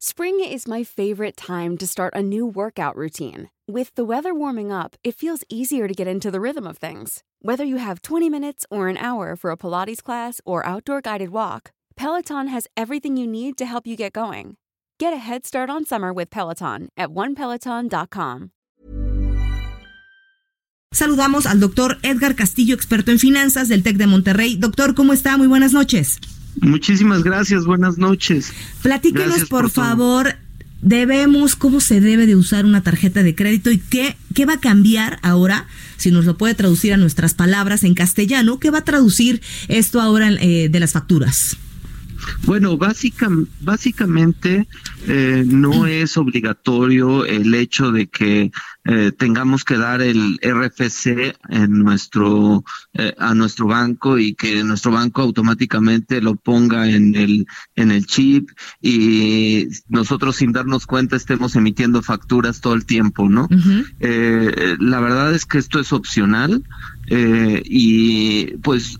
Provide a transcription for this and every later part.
Spring is my favorite time to start a new workout routine. With the weather warming up, it feels easier to get into the rhythm of things. Whether you have 20 minutes or an hour for a Pilates class or outdoor guided walk, Peloton has everything you need to help you get going. Get a head start on summer with Peloton at onepeloton.com. Saludamos al doctor Edgar Castillo, experto en finanzas del TEC de Monterrey. Doctor, ¿cómo está? Muy buenas noches. Muchísimas gracias, buenas noches. Platíquenos, por, favor, debemos, cómo se debe de usar una tarjeta de crédito y qué, qué va a cambiar ahora, si nos lo puede traducir a nuestras palabras en castellano, qué va a traducir esto ahora eh, de las facturas. Bueno, básicamente eh, no es obligatorio el hecho de que eh, tengamos que dar el RFC en nuestro eh, a nuestro banco y que nuestro banco automáticamente lo ponga en el en el chip y nosotros sin darnos cuenta estemos emitiendo facturas todo el tiempo, ¿no? la verdad es que esto es opcional. Eh, y pues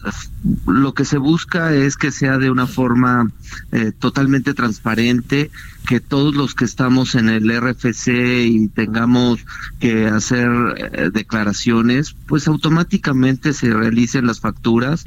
lo que se busca es que sea de una forma eh, totalmente transparente, que todos los que estamos en el RFC y tengamos que hacer eh, declaraciones, pues automáticamente se realicen las facturas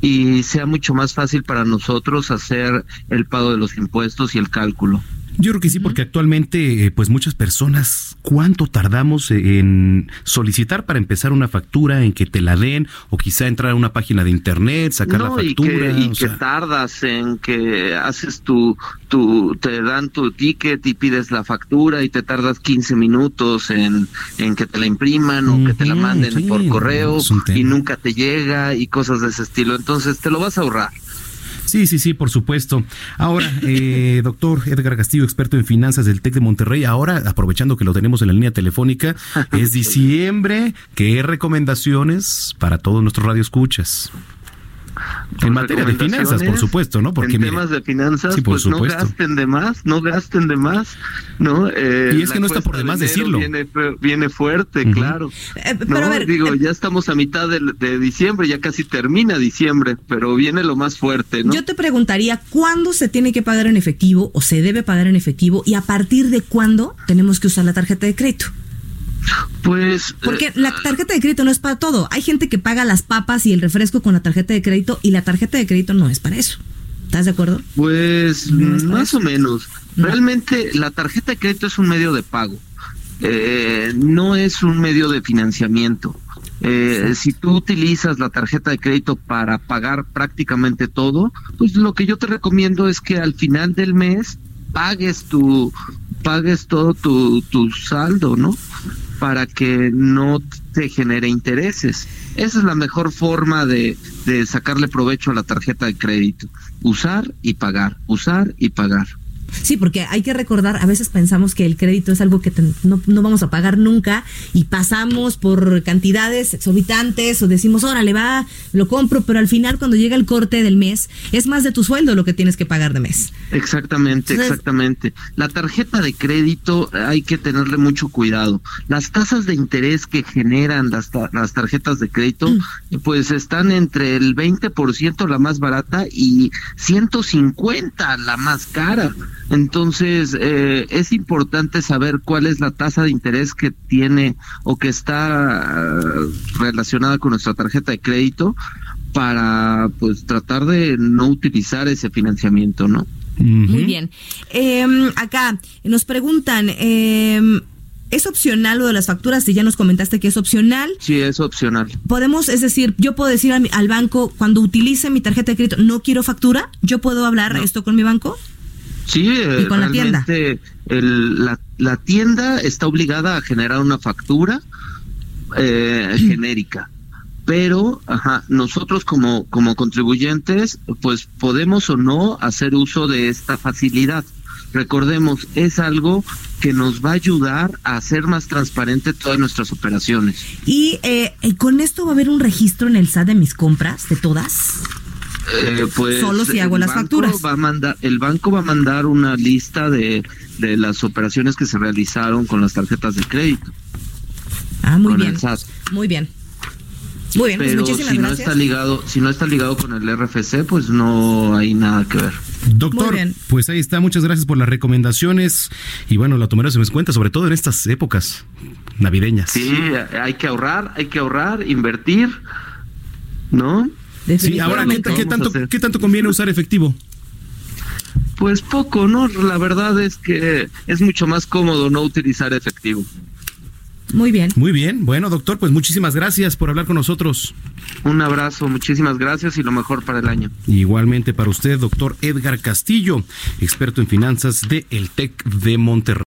y sea mucho más fácil para nosotros hacer el pago de los impuestos y el cálculo. Yo creo que sí, porque actualmente, eh, pues muchas personas, ¿cuánto tardamos en solicitar para empezar una factura, en que te la den, o quizá entrar a una página de internet, sacar la factura? Y que, tardas en que haces tu, tu, te dan tu ticket y pides la factura y te tardas 15 minutos en, en que te la impriman o que te la manden por correo y nunca te llega y cosas de ese estilo. Entonces te lo vas a ahorrar. Sí, sí, sí, por supuesto. Ahora, eh, doctor Edgar Castillo, experto en finanzas del TEC de Monterrey, ahora, aprovechando que lo tenemos en la línea telefónica, es diciembre, ¿qué recomendaciones para todos nuestros radioescuchas? En materia de finanzas, por supuesto, ¿no? Porque en temas de finanzas, pues no gasten de más, no gasten de más, ¿no? Eh, y es que no está por demás decirlo. Viene, fuerte, claro. Eh, pero digo, eh, ya estamos a mitad de, diciembre, ya casi termina diciembre, pero viene lo más fuerte, ¿no? Yo te preguntaría, ¿cuándo se tiene que pagar en efectivo o se debe pagar en efectivo y a partir de cuándo tenemos que usar la tarjeta de crédito? Pues. Porque eh, la tarjeta de crédito no es para todo. Hay gente que paga las papas y el refresco con la tarjeta de crédito y la tarjeta de crédito no es para eso. ¿Estás de acuerdo? Pues más o menos. Realmente la tarjeta de crédito es un medio de pago. Eh, no es un medio de financiamiento. Eh, si tú utilizas la tarjeta de crédito para pagar prácticamente todo, pues lo que yo te recomiendo es que al final del mes pagues tu pagues todo tu, tu saldo, ¿no? Para que no te genere intereses. Esa es la mejor forma de, de sacarle provecho a la tarjeta de crédito. Usar y pagar, usar y pagar. Sí, porque hay que recordar, a veces pensamos que el crédito es algo que no, vamos a pagar nunca y pasamos por cantidades exorbitantes o decimos, órale, va, lo compro, pero al final cuando llega el corte del mes es más de tu sueldo lo que tienes que pagar de mes. Exactamente, exactamente. La tarjeta de crédito hay que tenerle mucho cuidado. Las tasas de interés que generan las, las tarjetas de crédito, mm. pues están entre el 20% la más barata y 150 la más cara. Entonces, eh, es importante saber cuál es la tasa de interés que tiene o que está eh, relacionada con nuestra tarjeta de crédito para pues tratar de no utilizar ese financiamiento, ¿no? Muy bien. Em, acá nos preguntan, em, ¿Es opcional lo de las facturas? Si ya nos comentaste que es opcional. Sí, es opcional. Podemos, es decir, yo puedo decir al banco, cuando utilice mi tarjeta de crédito, no quiero factura, ¿yo puedo hablar esto con mi banco? Sí, eh, la tienda? la, tienda está obligada a generar una factura eh, genérica, pero ajá, nosotros como, como contribuyentes, pues podemos o no hacer uso de esta facilidad. Recordemos, es algo que nos va a ayudar a hacer más transparente todas nuestras operaciones. ¿Y eh, con esto va a haber un registro en el SAT de mis compras, de todas? Eh, pues Solo si hago las facturas. Va a mandar, el banco va a mandar una lista de, de las operaciones que se realizaron con las tarjetas de crédito. Ah, muy bien. Muy bien. Muy bien, pues Pero si no está ligado, si no está ligado con el RFC, pues no hay nada que ver. Doctor, pues ahí está, muchas gracias por las recomendaciones y bueno, la tomaré en cuenta, sobre todo en estas épocas navideñas. Sí, hay que ahorrar, hay que ahorrar, invertir, ¿no? Sí, ahora, ¿qué, tanto, ¿qué tanto conviene usar efectivo? Pues poco, ¿no? La verdad es que es mucho más cómodo no utilizar efectivo. Muy bien. Muy bien. Bueno, doctor, pues muchísimas gracias por hablar con nosotros. Un abrazo, muchísimas gracias y lo mejor para el año. Igualmente para usted, doctor Edgar Castillo, experto en finanzas de El TEC de Monterrey.